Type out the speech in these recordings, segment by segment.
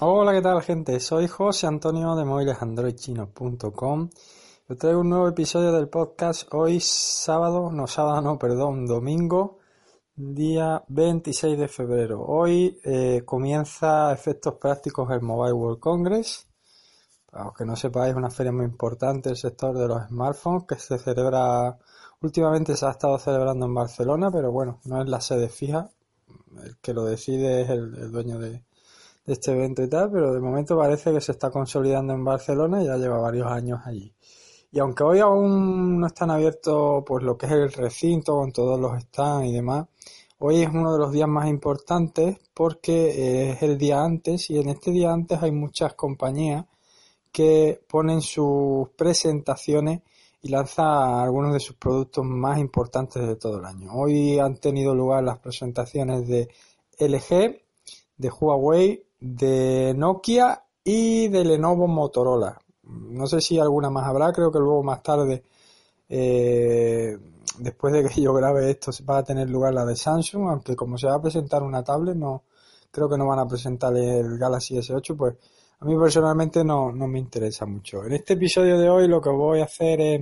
Hola, ¿qué tal, gente? Soy José Antonio de móvilesandroidchinos.com. Os traigo un nuevo episodio del podcast hoy sábado, no sábado, no, perdón, domingo, día 26 de febrero. Hoy eh, comienza efectos prácticos el Mobile World Congress. Para los que no sepáis, es una feria muy importante del sector de los smartphones que se celebra, últimamente se ha estado celebrando en Barcelona, pero bueno, no es la sede fija. El que lo decide es el dueño de, de este evento y tal, pero de momento parece que se está consolidando en Barcelona y ya lleva varios años allí. Y aunque hoy aún no están abiertos pues lo que es el recinto con todos los stands y demás, hoy es uno de los días más importantes porque es el día antes y en este día antes hay muchas compañías que ponen sus presentaciones y lanzan algunos de sus productos más importantes de todo el año. Hoy han tenido lugar las presentaciones de LG, de Huawei, de Nokia y de Lenovo Motorola. No sé si alguna más habrá, creo que luego más tarde, eh, después de que yo grabe esto, va a tener lugar la de Samsung, aunque como se va a presentar una tablet, no creo que no van a presentar el Galaxy S8, pues a mí personalmente no, no me interesa mucho. En este episodio de hoy lo que voy a hacer es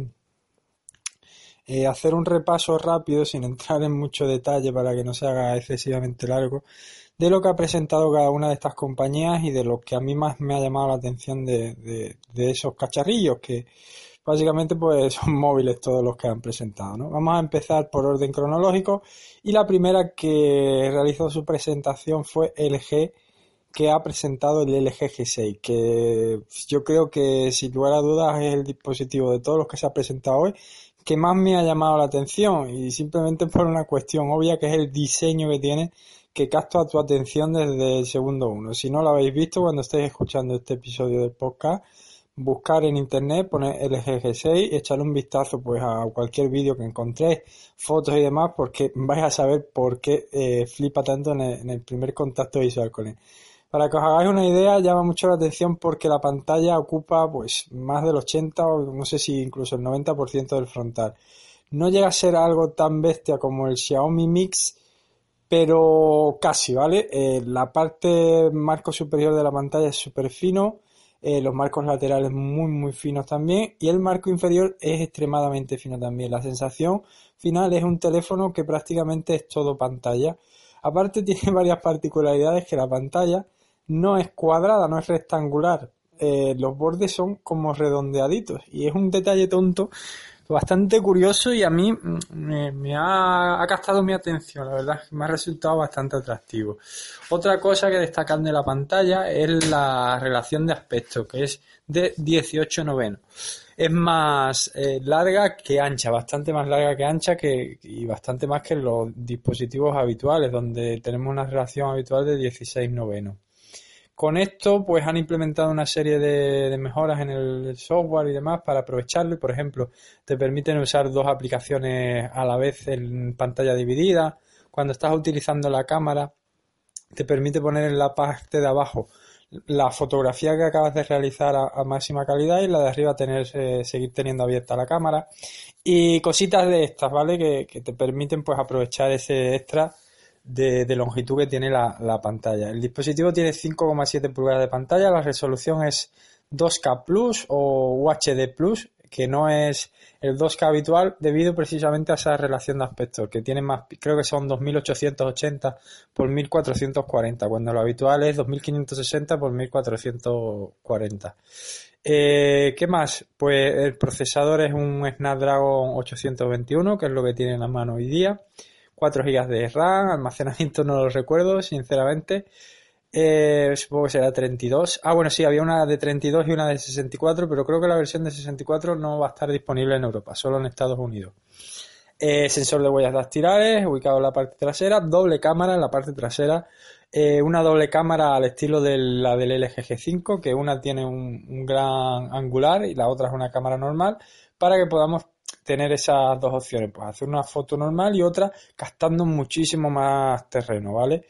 eh, hacer un repaso rápido, sin entrar en mucho detalle para que no se haga excesivamente largo, de lo que ha presentado cada una de estas compañías y de lo que a mí más me ha llamado la atención de, esos cacharrillos que básicamente pues son móviles todos los que han presentado. ¿no? Vamos a empezar por orden cronológico y la primera que realizó su presentación fue LG que ha presentado el LG G6 que yo creo que sin lugar dudas es el dispositivo de todos los que se ha presentado hoy que más me ha llamado la atención y simplemente por una cuestión obvia que es el diseño que tiene que capta tu atención desde el segundo uno. Si no lo habéis visto cuando estéis escuchando este episodio del podcast, buscar en internet, poner LG6 y echarle un vistazo pues a cualquier vídeo que encontréis, fotos y demás, porque vais a saber por qué eh, flipa tanto en el, primer contacto visual con él. Para que os hagáis una idea, llama mucho la atención porque la pantalla ocupa pues más del 80 o no sé si incluso el 90% del frontal. No llega a ser algo tan bestia como el Xiaomi Mix, pero casi, ¿vale? Eh, la parte marco superior de la pantalla es súper fino, eh, los marcos laterales muy muy finos también y el marco inferior es extremadamente fino también. La sensación final es un teléfono que prácticamente es todo pantalla. Aparte tiene varias particularidades que la pantalla no es cuadrada, no es rectangular. Eh, los bordes son como redondeaditos y es un detalle tonto bastante curioso y a mí mm, me, ha, captado mi atención, la verdad, me ha resultado bastante atractivo. Otra cosa que destacan de la pantalla es la relación de aspecto, que es de 18 noveno. Es más eh, larga que ancha, bastante más larga que ancha que, y bastante más que los dispositivos habituales, donde tenemos una relación habitual de 16 noveno. Con esto, pues han implementado una serie de, mejoras en el software y demás para aprovecharlo. por ejemplo, te permiten usar dos aplicaciones a la vez en pantalla dividida. Cuando estás utilizando la cámara, te permite poner en la parte de abajo la fotografía que acabas de realizar a, máxima calidad y la de arriba tener, eh, seguir teniendo abierta la cámara. Y cositas de estas, ¿vale? Que, que te permiten pues aprovechar ese extra de, longitud que tiene la, pantalla. El dispositivo tiene 5,7 pulgadas de pantalla, la resolución es 2K Plus o UHD Plus, que no es el 2K habitual debido precisamente a esa relación de aspectos, que tiene más, creo que son 2880 por 1440, cuando lo habitual es 2560 por 1440. Eh, ¿Qué más? Pues el procesador es un Snapdragon 821, que es lo que tiene en la mano hoy día. 4 GB de RAM, almacenamiento no lo recuerdo, sinceramente. Eh, supongo que será 32. Ah, bueno, sí, había una de 32 y una de 64, pero creo que la versión de 64 no va a estar disponible en Europa, solo en Estados Unidos. Eh, sensor de huellas dactilares, ubicado en la parte trasera, doble cámara en la parte trasera, eh, una doble cámara al estilo de la del LG G5, que una tiene un, un gran angular y la otra es una cámara normal, para que podamos tener esas dos opciones, pues hacer una foto normal y otra gastando muchísimo más terreno, ¿vale?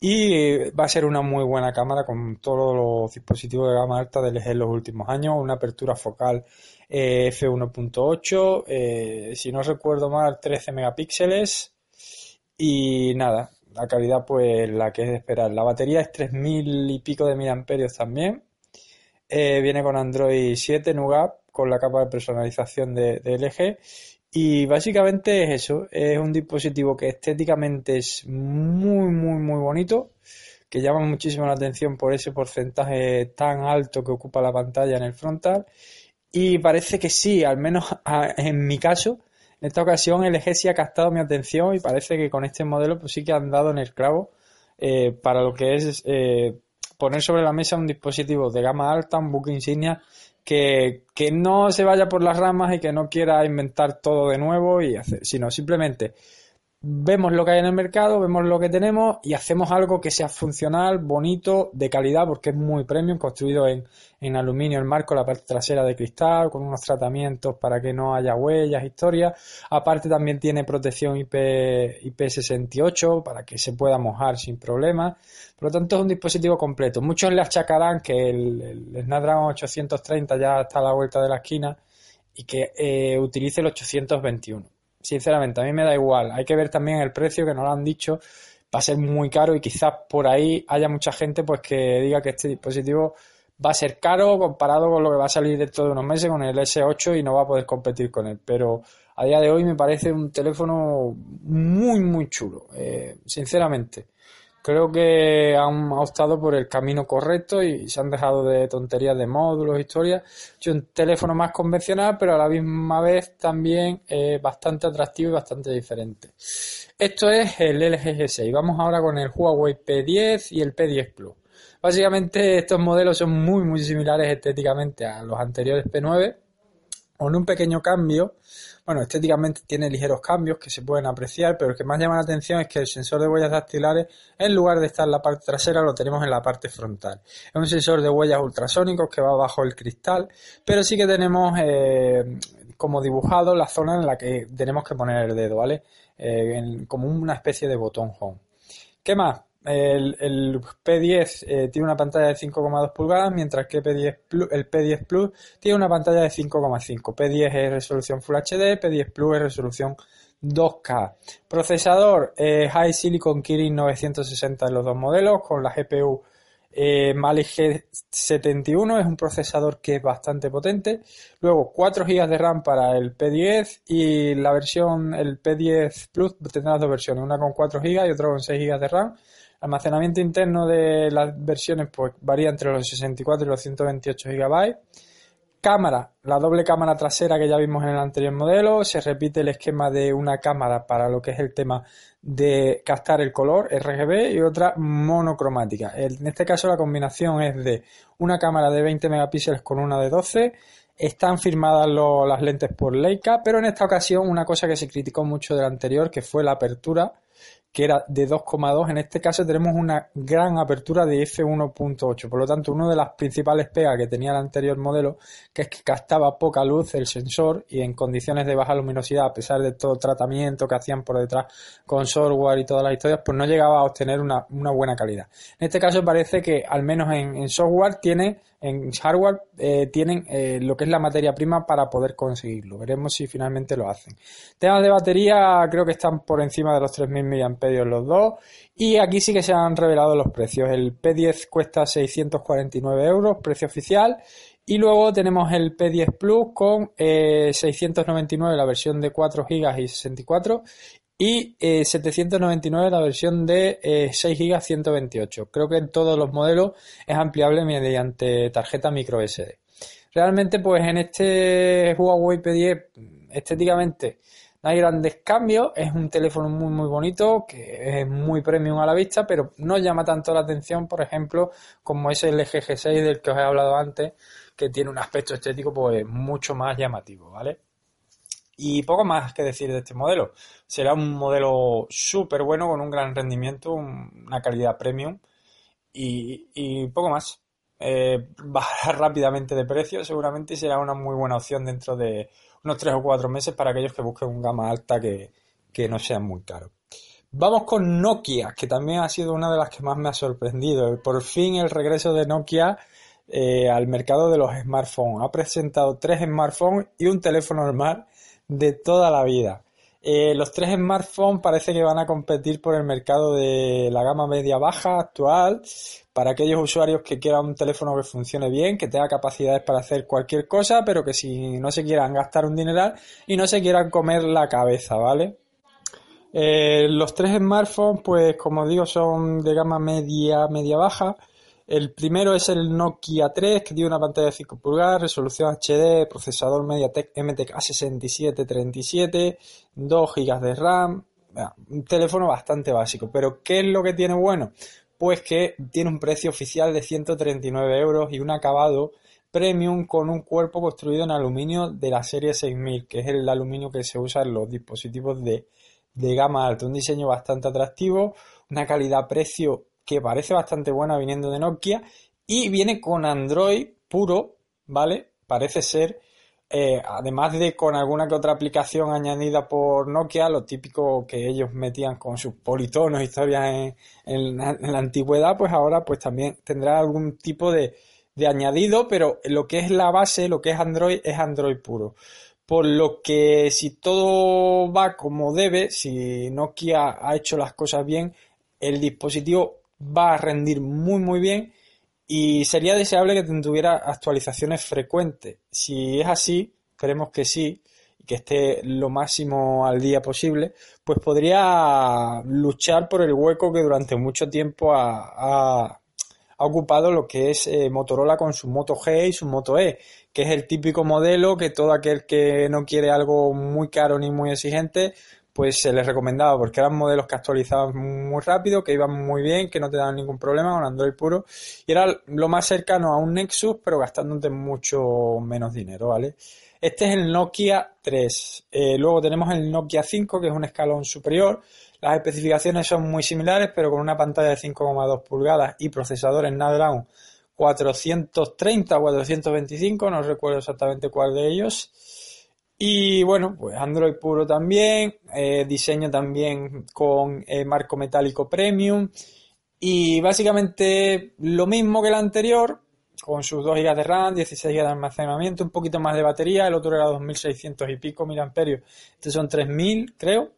Y va a ser una muy buena cámara con todos los dispositivos de gama alta del LG en los últimos años, una apertura focal eh, f1.8, eh, si no recuerdo mal 13 megapíxeles y nada, la calidad pues la que es de esperar. La batería es 3000 y pico de miliamperios también. Eh, viene con Android 7 Nougat con la capa de personalización de, de, LG y básicamente es eso, es un dispositivo que estéticamente es muy muy muy bonito, que llama muchísimo la atención por ese porcentaje tan alto que ocupa la pantalla en el frontal. Y parece que sí, al menos en mi caso, en esta ocasión el eje sí ha captado mi atención y parece que con este modelo pues sí que han dado en el clavo eh, para lo que es eh, poner sobre la mesa un dispositivo de gama alta, un buque insignia que, que, no se vaya por las ramas y que no quiera inventar todo de nuevo y hacer, sino simplemente vemos lo que hay en el mercado, vemos lo que tenemos y hacemos algo que sea funcional, bonito, de calidad, porque es muy premium, construido en, en aluminio el marco, la parte trasera de cristal, con unos tratamientos para que no haya huellas, historias. Aparte también tiene protección IP, IP68 para que se pueda mojar sin problema. Por lo tanto es un dispositivo completo. Muchos le achacarán que el, el Snapdragon 830 ya está a la vuelta de la esquina y que eh, utilice el 821 sinceramente, a mí me da igual. Hay que ver también el precio, que nos lo han dicho, va a ser muy caro y quizás por ahí haya mucha gente pues que diga que este dispositivo va a ser caro comparado con lo que va a salir dentro de unos meses con el S8 y no va a poder competir con él. Pero a día de hoy me parece un teléfono muy, muy chulo, eh, sinceramente creo que han optado por el camino correcto y se han dejado de tonterías de módulos, historias. Un teléfono más convencional, pero a la misma vez también bastante atractivo y bastante diferente. Esto es el LG G6. Vamos ahora con el Huawei P10 y el P10 Plus. Básicamente estos modelos son muy muy similares estéticamente a los anteriores P9, con un pequeño cambio bueno, estéticamente tiene ligeros cambios que se pueden apreciar, pero el que más llama la atención es que el sensor de huellas dactilares, en lugar de estar en la parte trasera, lo tenemos en la parte frontal. Es un sensor de huellas ultrasónicos que va bajo el cristal, pero sí que tenemos eh, como dibujado la zona en la que tenemos que poner el dedo, ¿vale? Eh, como una especie de botón home. ¿Qué más? El, P10 eh, tiene una pantalla de 5,2 pulgadas, mientras que P10 el P10 Plus tiene una pantalla de 5,5. P10 es resolución Full HD, P10 Plus es resolución 2K. Procesador eh, High Silicon Kirin 960 en los dos modelos, con la GPU eh, Mali G71 es un procesador que es bastante potente. Luego 4 GB de RAM para el P10 y la versión, el P10 Plus tendrá dos versiones, una con 4 GB y otra con 6 GB de RAM. Almacenamiento interno de las versiones pues varía entre los 64 y los 128 GB. Cámara, la doble cámara trasera que ya vimos en el anterior modelo, se repite el esquema de una cámara para lo que es el tema de captar el color RGB y otra monocromática. En este caso la combinación es de una cámara de 20 megapíxeles con una de 12. Están firmadas las lentes por Leica, pero en esta ocasión una cosa que se criticó mucho del anterior, que fue la apertura que era de 2,2. En este caso tenemos una gran apertura de f1.8. Por lo tanto, una de las principales pegas que tenía el anterior modelo, que es que captaba poca luz el sensor y en condiciones de baja luminosidad, a pesar de todo el tratamiento que hacían por detrás con software y todas las historias, pues no llegaba a obtener una, buena calidad. En este caso parece que al menos en software tiene en hardware eh, tienen eh, lo que es la materia prima para poder conseguirlo. Veremos si finalmente lo hacen. Temas de batería creo que están por encima de los 3.000 mAh los dos. Y aquí sí que se han revelado los precios. El P10 cuesta 649 euros, precio oficial. Y luego tenemos el P10 Plus con 699 eh, la versión de 4 GB y 64 y 799 eh, la versión de 6 GB 128. Creo que en todos los modelos es ampliable mediante tarjeta micro SD. Realmente pues en este Huawei P10 estéticamente no hay grandes cambios, es un teléfono muy muy bonito, que es muy premium a la vista, pero no llama tanto la atención, por ejemplo, como es el LG G6 del que os he hablado antes, que tiene un aspecto estético pues mucho más llamativo, ¿vale? Y poco más que decir de este modelo. Será un modelo súper bueno con un gran rendimiento, una calidad premium y, poco más. Eh, bajará rápidamente de precio seguramente y será una muy buena opción dentro de unos 3 o 4 meses para aquellos que busquen un gama alta que, no sea muy caro. Vamos con Nokia, que también ha sido una de las que más me ha sorprendido. Por fin el regreso de Nokia eh, al mercado de los smartphones. Ha presentado tres smartphones y un teléfono normal de toda la vida. Eh, los tres smartphones parece que van a competir por el mercado de la gama media-baja actual para aquellos usuarios que quieran un teléfono que funcione bien, que tenga capacidades para hacer cualquier cosa, pero que si no se quieran gastar un dineral y no se quieran comer la cabeza, ¿vale? Eh, los tres smartphones, pues como digo, son de gama media, media-baja. El primero es el Nokia 3, que tiene una pantalla de 5 pulgadas, resolución HD, procesador MediaTek MTK 6737, 2 GB de RAM. Un teléfono bastante básico. Pero ¿qué es lo que tiene bueno? Pues que tiene un precio oficial de 139 euros y un acabado premium con un cuerpo construido en aluminio de la serie 6000, que es el aluminio que se usa en los dispositivos de, de gama alta. Un diseño bastante atractivo, una calidad-precio que parece bastante buena viniendo de Nokia y viene con Android puro, ¿vale? Parece ser, eh, además de con alguna que otra aplicación añadida por Nokia, lo típico que ellos metían con sus politonos, historias en, la antigüedad, pues ahora pues también tendrá algún tipo de, de añadido, pero lo que es la base, lo que es Android, es Android puro. Por lo que si todo va como debe, si Nokia ha hecho las cosas bien, el dispositivo va a rendir muy muy bien y sería deseable que tuviera actualizaciones frecuentes. Si es así, esperemos que sí, que esté lo máximo al día posible, pues podría luchar por el hueco que durante mucho tiempo ha, ocupado lo que es eh, Motorola con su Moto G y su Moto E, que es el típico modelo que todo aquel que no quiere algo muy caro ni muy exigente, pues se les recomendaba porque eran modelos que actualizaban muy rápido, que iban muy bien, que no te daban ningún problema con Android puro y era lo más cercano a un Nexus pero gastándote mucho menos dinero, ¿vale? Este es el Nokia 3. Eh, luego tenemos el Nokia 5 que es un escalón superior. Las especificaciones son muy similares pero con una pantalla de 5,2 pulgadas y procesador en Snapdragon 430 o 425, no recuerdo exactamente cuál de ellos y bueno, pues Android puro también, eh, diseño también con eh, marco metálico premium. Y básicamente lo mismo que el anterior, con sus 2 GB de RAM, 16 GB de almacenamiento, un poquito más de batería, el otro era 2600 y pico mil amperios, estos son 3000 creo,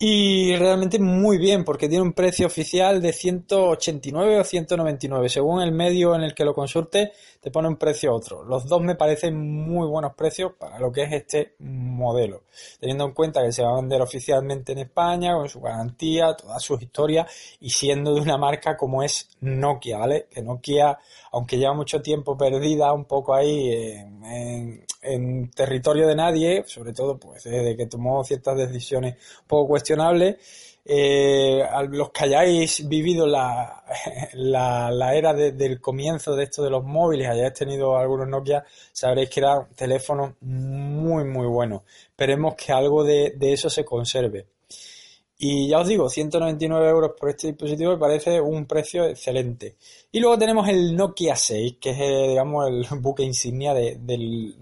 y realmente muy bien, porque tiene un precio oficial de 189 o 199. Según el medio en el que lo consulte, te pone un precio otro. Los dos me parecen muy buenos precios para lo que es este modelo. Teniendo en cuenta que se va a vender oficialmente en España, con su garantía, toda su historia, y siendo de una marca como es Nokia, ¿vale? Que Nokia, aunque lleva mucho tiempo perdida un poco ahí en territorio de nadie, sobre todo pues desde que tomó ciertas decisiones poco cuestionables, eh, los que hayáis vivido la, la, era del comienzo de esto de los móviles, hayáis tenido algunos Nokia, sabréis que eran teléfonos muy muy buenos. Esperemos que algo de eso se conserve. Y ya os digo, 199 euros por este dispositivo me parece un precio excelente. Y luego tenemos el Nokia 6, que es, eh, digamos, el buque insignia de,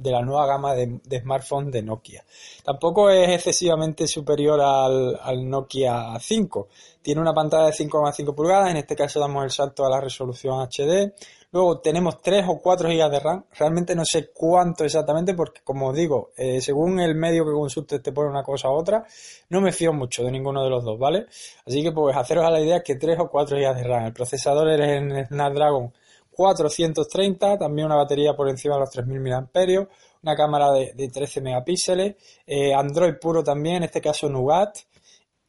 la nueva gama de, smartphones de Nokia. Tampoco es excesivamente superior al, al Nokia 5. Tiene una pantalla de 5,5 pulgadas, en este caso damos el salto a la resolución HD. Luego tenemos 3 o 4 GB de RAM. Realmente no sé cuánto exactamente porque, como digo, eh, según el medio que consultes te pone una cosa u otra, no me fío mucho de ninguno de los dos, ¿vale? Así que pues haceros a la idea que 3 o 4 GB de RAM. El procesador es en Snapdragon 430, también una batería por encima de los 3000 mAh, una cámara de, 13 megapíxeles, eh, Android puro también, en este caso Nougat,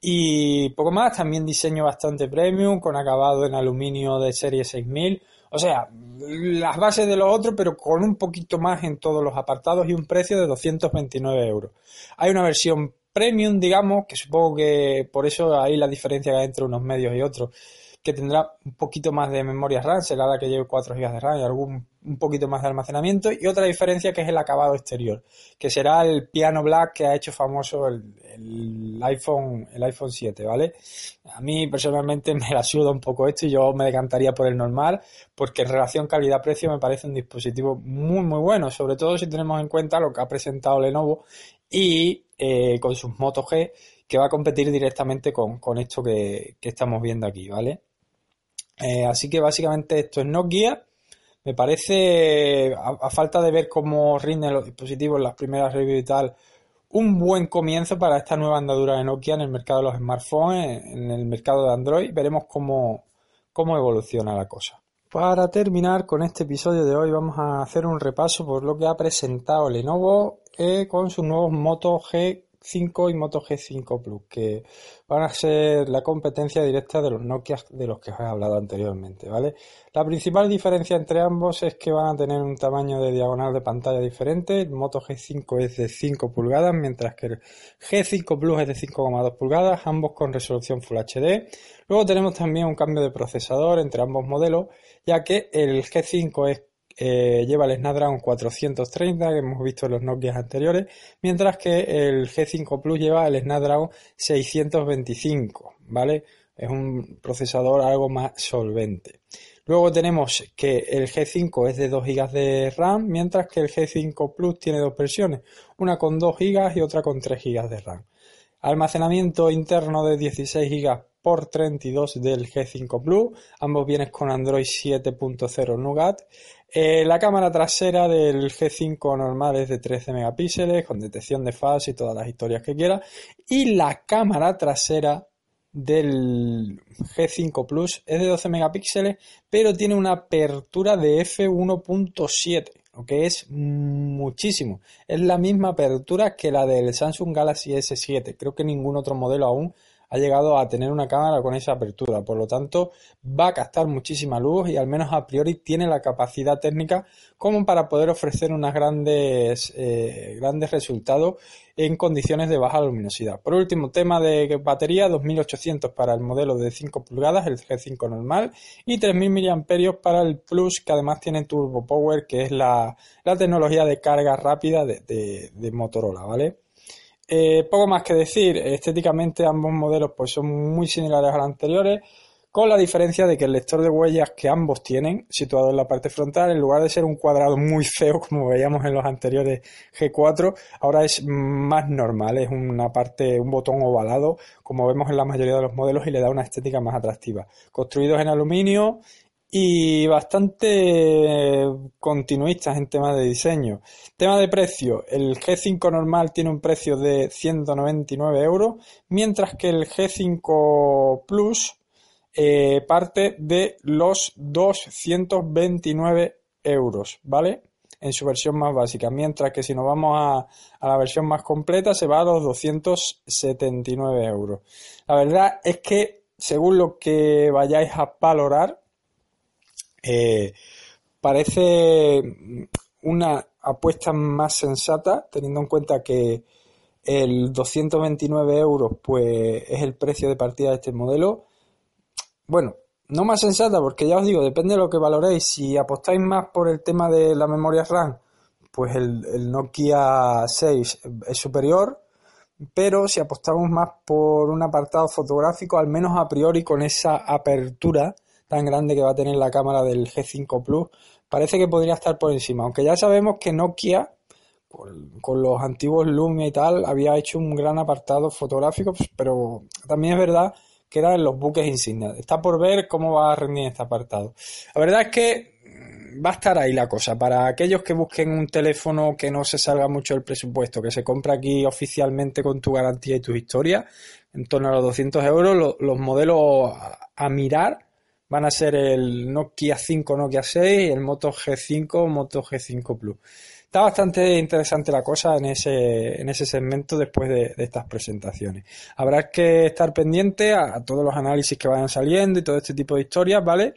y poco más, también diseño bastante premium, con acabado en aluminio de serie 6000, o sea, las bases de los otros, pero con un poquito más en todos los apartados y un precio de 229 euros. Hay una versión premium, digamos, que supongo que por eso hay la diferencia que hay entre unos medios y otros, que tendrá un poquito más de memoria RAM, será la que lleve 4 GB de RAM y algún un poquito más de almacenamiento y otra diferencia que es el acabado exterior, que será el piano black que ha hecho famoso el, iPhone el iPhone 7, ¿vale? A mí personalmente me la suda un poco esto y yo me decantaría por el normal porque en relación calidad-precio me parece un dispositivo muy muy bueno, sobre todo si tenemos en cuenta lo que ha presentado Lenovo y eh, con sus Moto G que va a competir directamente con, esto que, estamos viendo aquí, ¿vale? Eh, así que básicamente esto es Nokia. Me parece, a, falta de ver cómo rinden los dispositivos en las primeras reviews y tal, un buen comienzo para esta nueva andadura de Nokia en el mercado de los smartphones, en el mercado de Android. Veremos cómo, cómo evoluciona la cosa. Para terminar con este episodio de hoy vamos a hacer un repaso por lo que ha presentado Lenovo eh, con sus nuevos Moto G 5 y Moto G5 Plus, que van a ser la competencia directa de los Nokia de los que os he hablado anteriormente, ¿vale? La principal diferencia entre ambos es que van a tener un tamaño de diagonal de pantalla diferente. Moto G5 es de 5 pulgadas, mientras que el G5 Plus es de 5,2 pulgadas, ambos con resolución Full HD. Luego tenemos también un cambio de procesador entre ambos modelos, ya que el G5 es eh, lleva el Snapdragon 430 que hemos visto en los Nokia anteriores, mientras que el G5 Plus lleva el Snapdragon 625, ¿vale? Es un procesador algo más solvente. Luego tenemos que el G5 es de 2 GB de RAM, mientras que el G5 Plus tiene dos versiones, una con 2 GB y otra con 3 GB de RAM. Almacenamiento interno de 16 GB por 32 del G5 Plus, ambos vienen con Android 7.0 Nougat. Eh, la cámara trasera del G5 normal es de 13 megapíxeles con detección de fase y todas las historias que quiera. Y la cámara trasera del G5 Plus es de 12 megapíxeles, pero tiene una apertura de f1.7, lo que es muchísimo. Es la misma apertura que la del Samsung Galaxy S7. Creo que ningún otro modelo aún ha llegado a tener una cámara con esa apertura. Por lo tanto, va a captar muchísima luz y al menos a priori tiene la capacidad técnica como para poder ofrecer unos grandes, eh, grandes resultados en condiciones de baja luminosidad. Por último, tema de batería, 2800 para el modelo de 5 pulgadas, el G5 normal, y 3000 mAh para el Plus, que además tiene Turbo Power, que es la, tecnología de carga rápida de, de Motorola, ¿vale? Eh, poco más que decir, estéticamente ambos modelos pues son muy similares a los anteriores, con la diferencia de que el lector de huellas que ambos tienen, situado en la parte frontal, en lugar de ser un cuadrado muy feo como veíamos en los anteriores G4, ahora es más normal, es una parte, un botón ovalado, como vemos en la mayoría de los modelos y le da una estética más atractiva. Construidos en aluminio y bastante continuistas en temas de diseño. Tema de precio, el G5 normal tiene un precio de 199 euros, mientras que el G5 Plus eh, parte de los 229 euros, ¿vale? En su versión más básica, mientras que si nos vamos a, a la versión más completa se va a los 279 euros. La verdad es que según lo que vayáis a valorar, eh, parece una apuesta más sensata, teniendo en cuenta que el 229 euros pues es el precio de partida de este modelo. Bueno, no más sensata porque ya os digo, depende de lo que valoréis. Si apostáis más por el tema de la memoria RAM, pues el, el Nokia 6 es superior. Pero si apostamos más por un apartado fotográfico, al menos a priori con esa apertura, tan grande que va a tener la cámara del G5 Plus, parece que podría estar por encima. Aunque ya sabemos que Nokia, con, los antiguos Lumia y tal, había hecho un gran apartado fotográfico, pero también es verdad que era en los buques insignias. Está por ver cómo va a rendir este apartado. La verdad es que va a estar ahí la cosa. Para aquellos que busquen un teléfono que no se salga mucho del presupuesto, que se compra aquí oficialmente con tu garantía y tu historia, en torno a los 200 euros, los modelos a mirar van a ser el Nokia 5, Nokia 6 y el Moto G5, Moto G5 Plus. Está bastante interesante la cosa en ese, en ese segmento después de, estas presentaciones. Habrá que estar pendiente a, todos los análisis que vayan saliendo y todo este tipo de historias, ¿vale?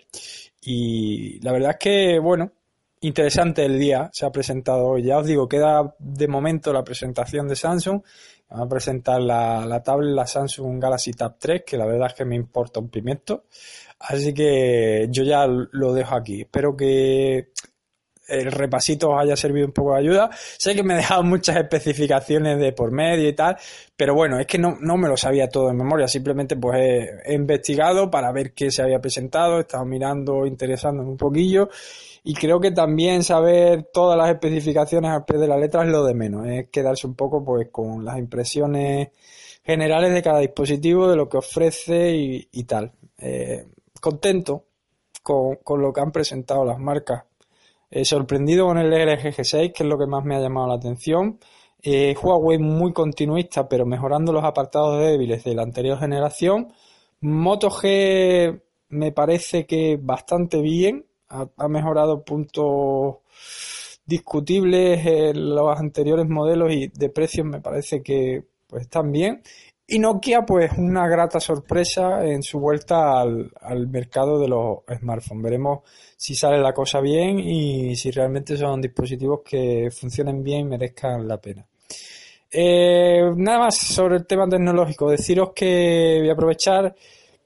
Y la verdad es que, bueno, interesante el día, se ha presentado hoy. Ya os digo, queda de momento la presentación de Samsung. Vamos a presentar la, la tablet, la Samsung Galaxy Tab 3, que la verdad es que me importa un pimiento. Así que yo ya lo dejo aquí. Espero que el repasito os haya servido un poco de ayuda. Sé que me he dejado muchas especificaciones de por medio y tal, pero bueno, es que no, me lo sabía todo en memoria. Simplemente pues he, investigado para ver qué se había presentado, he estado mirando, interesándome un poquillo. Y creo que también saber todas las especificaciones al pie de la letra es lo de menos. Es quedarse un poco pues con las impresiones generales de cada dispositivo, de lo que ofrece y, tal. Eh, contento con, lo que han presentado las marcas. He sorprendido con el LG G6, que es lo que más me ha llamado la atención. Eh, Huawei muy continuista, pero mejorando los apartados débiles de la anterior generación. Moto G me parece que bastante bien, ha, mejorado puntos discutibles en los anteriores modelos y de precios me parece que pues están bien. Y Nokia, pues una grata sorpresa en su vuelta al, al, mercado de los smartphones. Veremos si sale la cosa bien y si realmente son dispositivos que funcionen bien y merezcan la pena. Eh, nada más sobre el tema tecnológico. Deciros que voy a aprovechar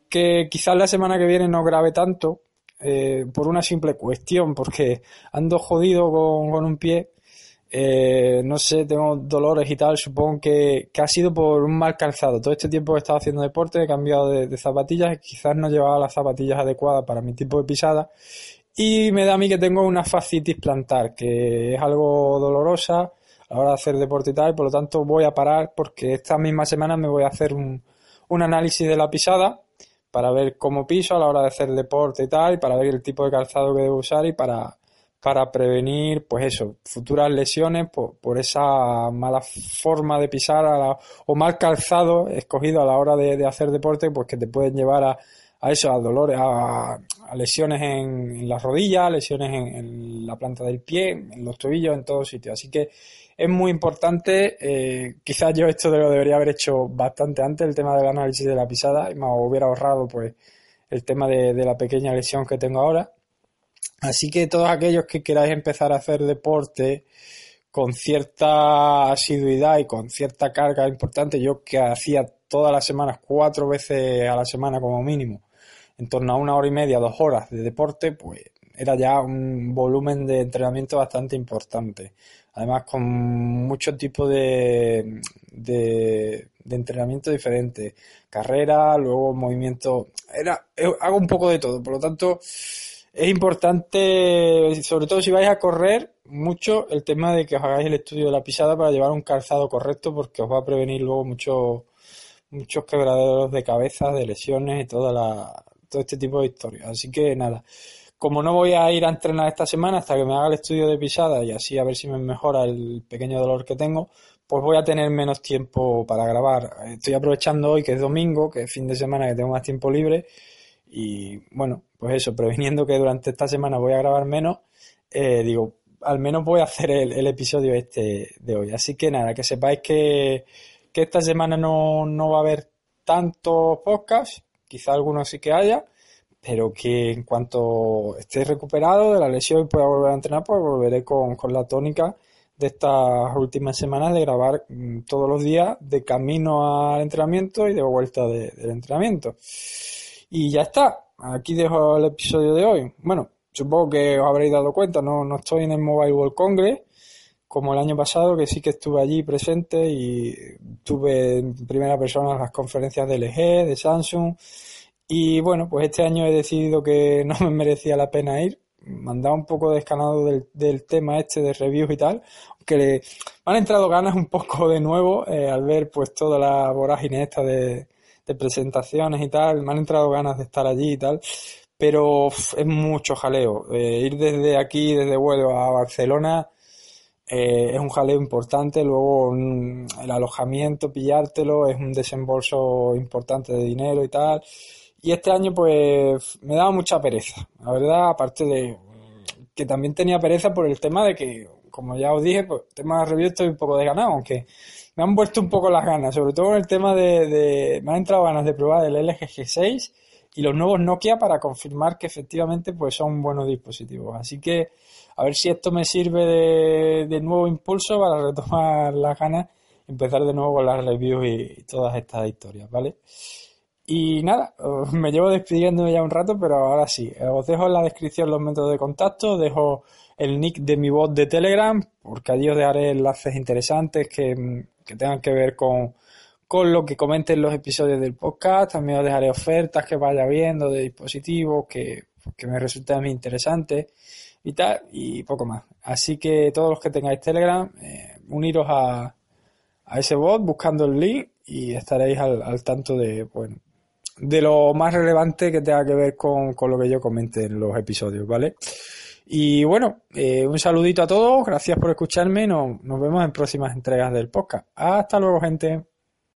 que quizás la semana que viene no grabe tanto eh, por una simple cuestión, porque ando jodido con, un pie. Eh, no sé, tengo dolores y tal. Supongo que, ha sido por un mal calzado. Todo este tiempo he estado haciendo deporte, he cambiado de, de zapatillas. Quizás no llevaba las zapatillas adecuadas para mi tipo de pisada. Y me da a mí que tengo una fascitis plantar, que es algo dolorosa a la hora de hacer deporte y tal, por lo tanto voy a parar porque esta misma semana me voy a hacer un, un análisis de la pisada para ver cómo piso a la hora de hacer deporte y tal, y para ver el tipo de calzado que debo usar y para, para prevenir, pues eso, futuras lesiones por, por esa mala forma de pisar o mal calzado escogido a la hora de, hacer deporte, pues que te pueden llevar a, a eso, a dolores, a, lesiones en, las rodillas, lesiones en, en, la planta del pie, en los tobillos, en todos sitios. Así que es muy importante. Eh, quizás yo esto lo debería haber hecho bastante antes, el tema del análisis de la pisada, y me hubiera ahorrado pues el tema de, la pequeña lesión que tengo ahora. Así que todos aquellos que queráis empezar a hacer deporte con cierta asiduidad y con cierta carga importante, yo que hacía todas las semanas, cuatro veces a la semana como mínimo, en torno a una hora y media, dos horas de deporte, pues era ya un volumen de entrenamiento bastante importante. Además con muchos tipos de, de, entrenamiento diferentes, carrera, luego movimiento, era, eh, hago un poco de todo, por lo tanto es importante, sobre todo si vais a correr, mucho el tema de que os hagáis el estudio de la pisada para llevar un calzado correcto porque os va a prevenir luego muchos muchos quebraderos de cabeza, de lesiones y toda la, todo este tipo de historias. Así que nada, como no voy a ir a entrenar esta semana hasta que me haga el estudio de pisada y así a ver si me mejora el pequeño dolor que tengo, pues voy a tener menos tiempo para grabar. Estoy aprovechando hoy que es domingo, que es fin de semana que tengo más tiempo libre y bueno, pues eso, previniendo que durante esta semana voy a grabar menos, eh, digo, al menos voy a hacer el, episodio este de hoy. Así que nada, que sepáis que, que esta semana no, no va a haber tantos podcasts, quizá algunos sí que haya, pero que en cuanto esté recuperado de la lesión y pueda volver a entrenar, pues volveré con, la tónica de estas últimas semanas de grabar mm, todos los días de camino al entrenamiento y de vuelta del entrenamiento. Y ya está, aquí dejo el episodio de hoy. Bueno, supongo que os habréis dado cuenta, no, no estoy en el Mobile World Congress como el año pasado, que sí que estuve allí presente y tuve en primera persona las conferencias de LG, de Samsung, y bueno, pues este año he decidido que no me merecía la pena ir. Me han un poco descanado del, del tema este de reviews y tal, que le, me han entrado ganas un poco de nuevo eh, al ver pues toda la vorágine esta de, de presentaciones y tal, me han entrado ganas de estar allí y tal, pero es mucho jaleo. Eh, ir desde aquí, desde vuelo a Barcelona, eh, es un jaleo importante, luego el alojamiento, pillártelo, es un desembolso importante de dinero y tal. Y este año pues me daba mucha pereza, la verdad, aparte de que también tenía pereza por el tema de que, como ya os dije, pues tema de review estoy un poco desganado, aunque me han vuelto un poco las ganas, sobre todo en el tema de, me han entrado ganas de probar el LG G6 y los nuevos Nokia para confirmar que efectivamente pues son buenos dispositivos. Así que a ver si esto me sirve de, de nuevo impulso para retomar las ganas empezar de nuevo con las reviews y todas estas historias, ¿vale? Y nada, me llevo despidiéndome ya un rato, pero ahora sí. Os dejo en la descripción los métodos de contacto, dejo el nick de mi bot de Telegram, porque allí os dejaré enlaces interesantes que, tengan que ver con, con lo que comenten los episodios del podcast. También os dejaré ofertas que vaya viendo de dispositivos que, que me resulten a interesantes y tal, y poco más. Así que todos los que tengáis Telegram, eh, uniros a, a ese bot buscando el link y estaréis al, al tanto de, bueno, de lo más relevante que tenga que ver con, lo que yo comente en los episodios, ¿vale? Y bueno, eh, un saludito a todos, gracias por escucharme, nos, nos vemos en próximas entregas del podcast. Hasta luego, gente.